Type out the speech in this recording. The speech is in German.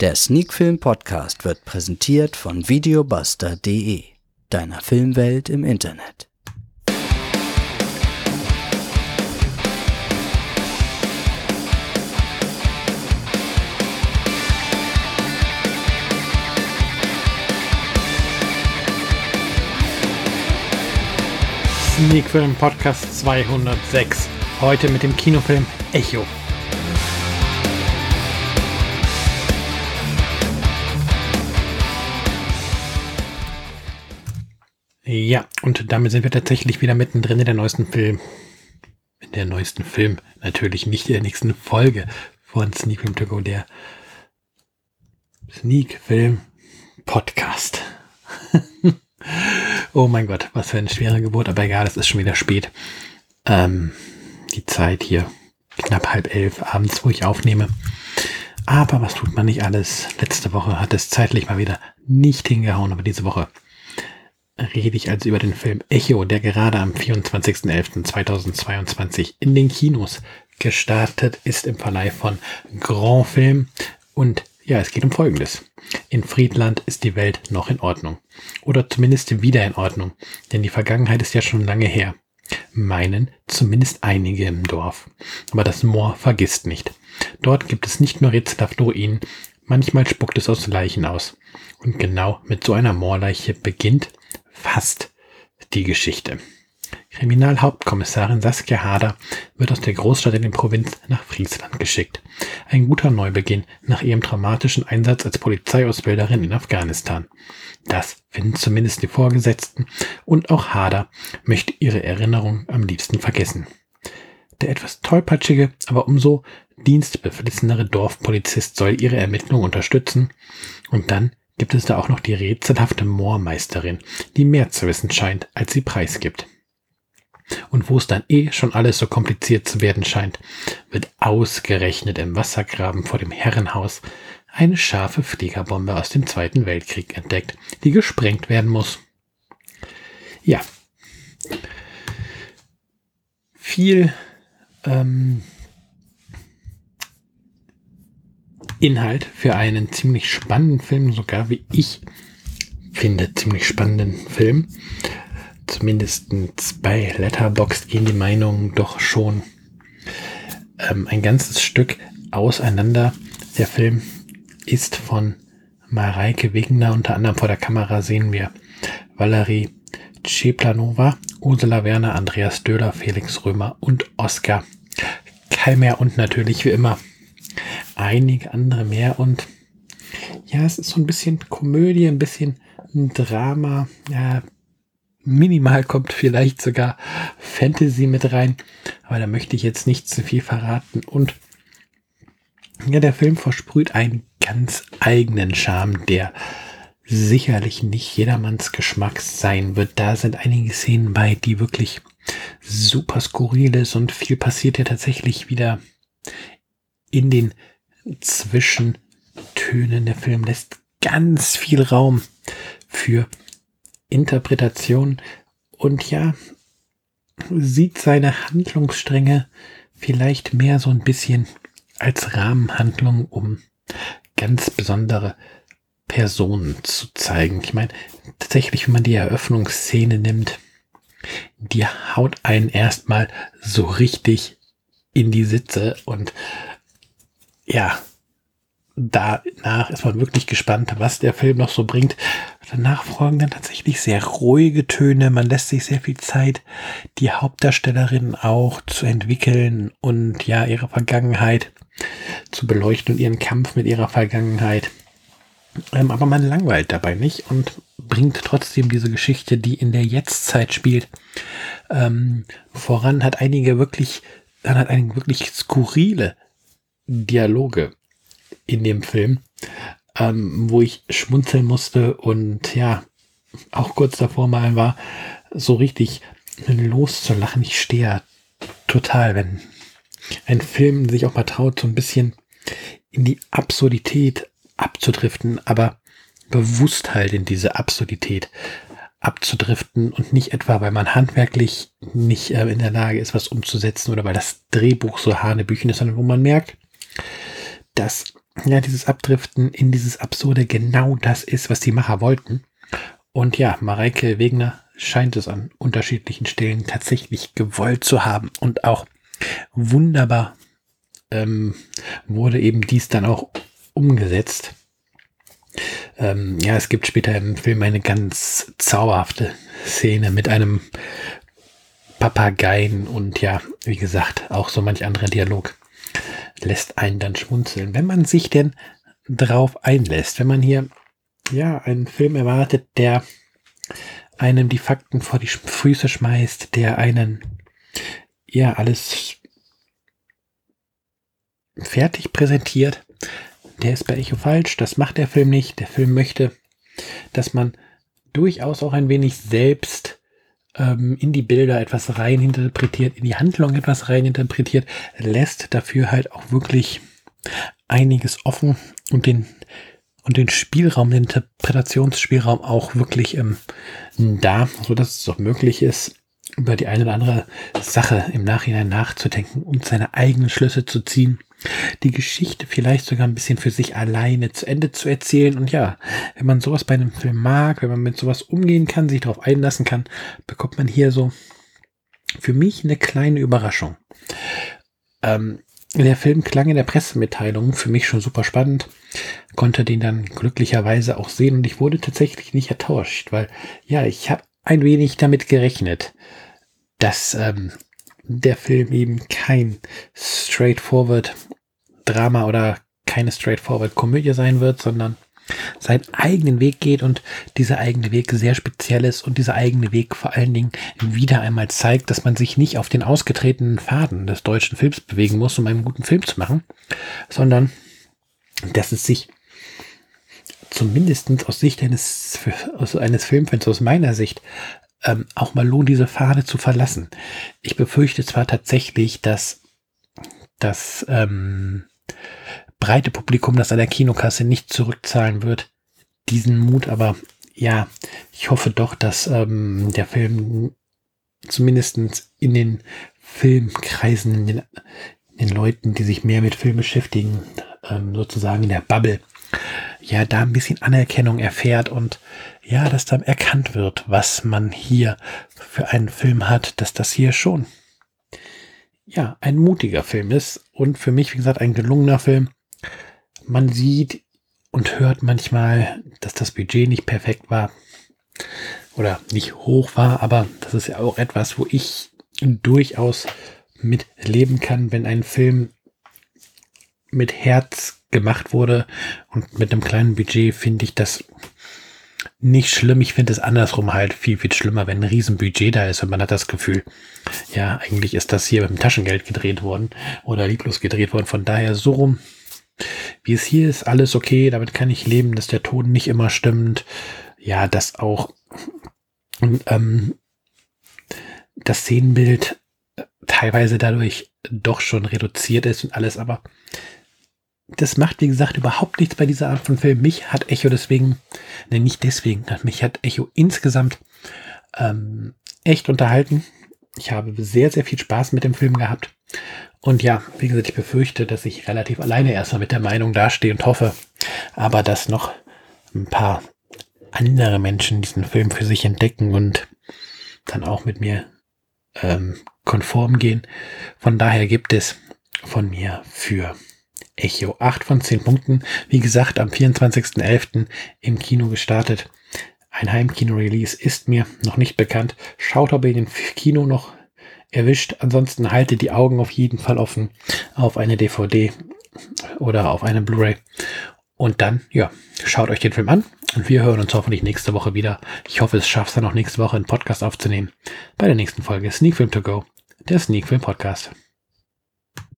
Der Sneakfilm Podcast wird präsentiert von videobuster.de, deiner Filmwelt im Internet. Sneakfilm Podcast 206. Heute mit dem Kinofilm Echo. Ja, und damit sind wir tatsächlich wieder mittendrin in der neuesten Film. In der neuesten Film. Natürlich nicht in der nächsten Folge von Sneak Film To Go, der Sneak Film Podcast. oh mein Gott, was für eine schwere Geburt, aber egal, es ist schon wieder spät. Ähm, die Zeit hier, knapp halb elf abends, wo ich aufnehme. Aber was tut man nicht alles? Letzte Woche hat es zeitlich mal wieder nicht hingehauen, aber diese Woche rede ich also über den Film Echo, der gerade am 24.11.2022 in den Kinos gestartet ist im Verleih von Grand Film. Und ja, es geht um Folgendes. In Friedland ist die Welt noch in Ordnung. Oder zumindest wieder in Ordnung. Denn die Vergangenheit ist ja schon lange her. Meinen zumindest einige im Dorf. Aber das Moor vergisst nicht. Dort gibt es nicht nur rätselhafte Ruinen, manchmal spuckt es aus Leichen aus. Und genau mit so einer Moorleiche beginnt fast die Geschichte. Kriminalhauptkommissarin Saskia Hader wird aus der Großstadt in die Provinz nach Friesland geschickt. Ein guter Neubeginn nach ihrem traumatischen Einsatz als Polizeiausbilderin in Afghanistan. Das finden zumindest die Vorgesetzten und auch Hader möchte ihre Erinnerung am liebsten vergessen. Der etwas tollpatschige, aber umso dienstbeflissenere Dorfpolizist soll ihre Ermittlung unterstützen und dann gibt es da auch noch die rätselhafte Moormeisterin, die mehr zu wissen scheint, als sie preisgibt. Und wo es dann eh schon alles so kompliziert zu werden scheint, wird ausgerechnet im Wassergraben vor dem Herrenhaus eine scharfe Fliegerbombe aus dem Zweiten Weltkrieg entdeckt, die gesprengt werden muss. Ja. Viel ähm, Inhalt für einen ziemlich spannenden Film, sogar wie ich finde, ziemlich spannenden Film. Zumindest bei Letterboxd gehen die Meinungen doch schon ähm, ein ganzes Stück auseinander. Der Film ist von Mareike Wegener, unter anderem vor der Kamera sehen wir Valerie Ceplanova, Ursula Werner, Andreas Döhler, Felix Römer und Oskar Kalmer und natürlich wie immer einige andere mehr. Und ja, es ist so ein bisschen Komödie, ein bisschen Drama, ja, minimal kommt vielleicht sogar Fantasy mit rein, aber da möchte ich jetzt nicht zu viel verraten. Und ja, der Film versprüht einen ganz eigenen Charme, der sicherlich nicht jedermanns Geschmack sein wird. Da sind einige Szenen bei, die wirklich super skurril ist. Und viel passiert ja tatsächlich wieder in den Zwischentönen. Der Film lässt ganz viel Raum für Interpretation und ja, sieht seine Handlungsstränge vielleicht mehr so ein bisschen als Rahmenhandlung, um ganz besondere Personen zu zeigen. Ich meine, tatsächlich, wenn man die Eröffnungsszene nimmt, die haut einen erstmal so richtig in die Sitze und ja, danach ist man wirklich gespannt, was der Film noch so bringt. Danach folgen dann tatsächlich sehr ruhige Töne. Man lässt sich sehr viel Zeit, die Hauptdarstellerin auch zu entwickeln und ja, ihre Vergangenheit zu beleuchten und ihren Kampf mit ihrer Vergangenheit. Ähm, aber man langweilt dabei nicht und bringt trotzdem diese Geschichte, die in der Jetztzeit spielt, ähm, voran. Hat einige wirklich, dann hat einige wirklich skurrile Dialoge in dem Film, ähm, wo ich schmunzeln musste und ja, auch kurz davor mal war, so richtig loszulachen. Ich stehe total, wenn ein Film sich auch mal traut, so ein bisschen in die Absurdität abzudriften, aber bewusst halt in diese Absurdität abzudriften und nicht etwa, weil man handwerklich nicht äh, in der Lage ist, was umzusetzen oder weil das Drehbuch so hanebüchen ist, sondern wo man merkt, dass ja dieses Abdriften in dieses Absurde genau das ist, was die Macher wollten. Und ja, Mareike Wegner scheint es an unterschiedlichen Stellen tatsächlich gewollt zu haben und auch wunderbar ähm, wurde eben dies dann auch umgesetzt. Ähm, ja, es gibt später im Film eine ganz zauberhafte Szene mit einem Papageien und ja, wie gesagt, auch so manch anderer Dialog lässt einen dann schmunzeln. Wenn man sich denn drauf einlässt, wenn man hier ja einen Film erwartet, der einem die Fakten vor die Füße schmeißt, der einen ja alles fertig präsentiert, der ist bei Echo falsch. Das macht der Film nicht. Der Film möchte, dass man durchaus auch ein wenig selbst ähm, in die Bilder etwas reininterpretiert, in die Handlung etwas reininterpretiert, lässt dafür halt auch wirklich einiges offen und den und den Spielraum, den Interpretationsspielraum auch wirklich ähm, da, so dass es auch möglich ist, über die eine oder andere Sache im Nachhinein nachzudenken und seine eigenen Schlüsse zu ziehen die Geschichte vielleicht sogar ein bisschen für sich alleine zu Ende zu erzählen. Und ja, wenn man sowas bei einem Film mag, wenn man mit sowas umgehen kann, sich darauf einlassen kann, bekommt man hier so für mich eine kleine Überraschung. Ähm, der Film klang in der Pressemitteilung für mich schon super spannend, konnte den dann glücklicherweise auch sehen und ich wurde tatsächlich nicht ertauscht, weil ja, ich habe ein wenig damit gerechnet, dass ähm, der Film eben kein straightforward Drama oder keine straightforward Komödie sein wird, sondern seinen eigenen Weg geht und dieser eigene Weg sehr speziell ist und dieser eigene Weg vor allen Dingen wieder einmal zeigt, dass man sich nicht auf den ausgetretenen Faden des deutschen Films bewegen muss, um einen guten Film zu machen, sondern dass es sich zumindest aus Sicht eines, eines Filmfans, aus meiner Sicht, ähm, auch mal lohnt, diese Pfade zu verlassen. Ich befürchte zwar tatsächlich, dass das ähm, breite Publikum das an der Kinokasse nicht zurückzahlen wird, diesen Mut, aber ja, ich hoffe doch, dass ähm, der Film zumindest in den Filmkreisen, in den, in den Leuten, die sich mehr mit Film beschäftigen, ähm, sozusagen in der Bubble, ja, da ein bisschen Anerkennung erfährt und ja, dass dann erkannt wird, was man hier für einen Film hat, dass das hier schon ja, ein mutiger Film ist und für mich, wie gesagt, ein gelungener Film. Man sieht und hört manchmal, dass das Budget nicht perfekt war oder nicht hoch war, aber das ist ja auch etwas, wo ich durchaus mit leben kann, wenn ein Film mit Herz gemacht wurde und mit einem kleinen Budget finde ich das nicht schlimm. Ich finde es andersrum halt viel, viel schlimmer, wenn ein Riesenbudget da ist und man hat das Gefühl, ja, eigentlich ist das hier mit dem Taschengeld gedreht worden oder lieblos gedreht worden. Von daher so rum, wie es hier ist, alles okay. Damit kann ich leben, dass der Ton nicht immer stimmt. Ja, dass auch ähm, das Szenenbild teilweise dadurch doch schon reduziert ist und alles, aber das macht, wie gesagt, überhaupt nichts bei dieser Art von Film. Mich hat Echo deswegen, ne, nicht deswegen, mich hat Echo insgesamt ähm, echt unterhalten. Ich habe sehr, sehr viel Spaß mit dem Film gehabt. Und ja, wie gesagt, ich befürchte, dass ich relativ alleine erstmal mit der Meinung dastehe und hoffe, aber dass noch ein paar andere Menschen diesen Film für sich entdecken und dann auch mit mir ähm, konform gehen. Von daher gibt es von mir für Echo. 8 von 10 Punkten. Wie gesagt, am 24.11. im Kino gestartet. Ein Heimkino-Release ist mir noch nicht bekannt. Schaut, ob ihr den Kino noch erwischt. Ansonsten haltet die Augen auf jeden Fall offen auf eine DVD oder auf eine Blu-ray. Und dann, ja, schaut euch den Film an. Und wir hören uns hoffentlich nächste Woche wieder. Ich hoffe, es schafft dann noch nächste Woche einen Podcast aufzunehmen. Bei der nächsten Folge Sneak Film To Go, der Sneak Film Podcast.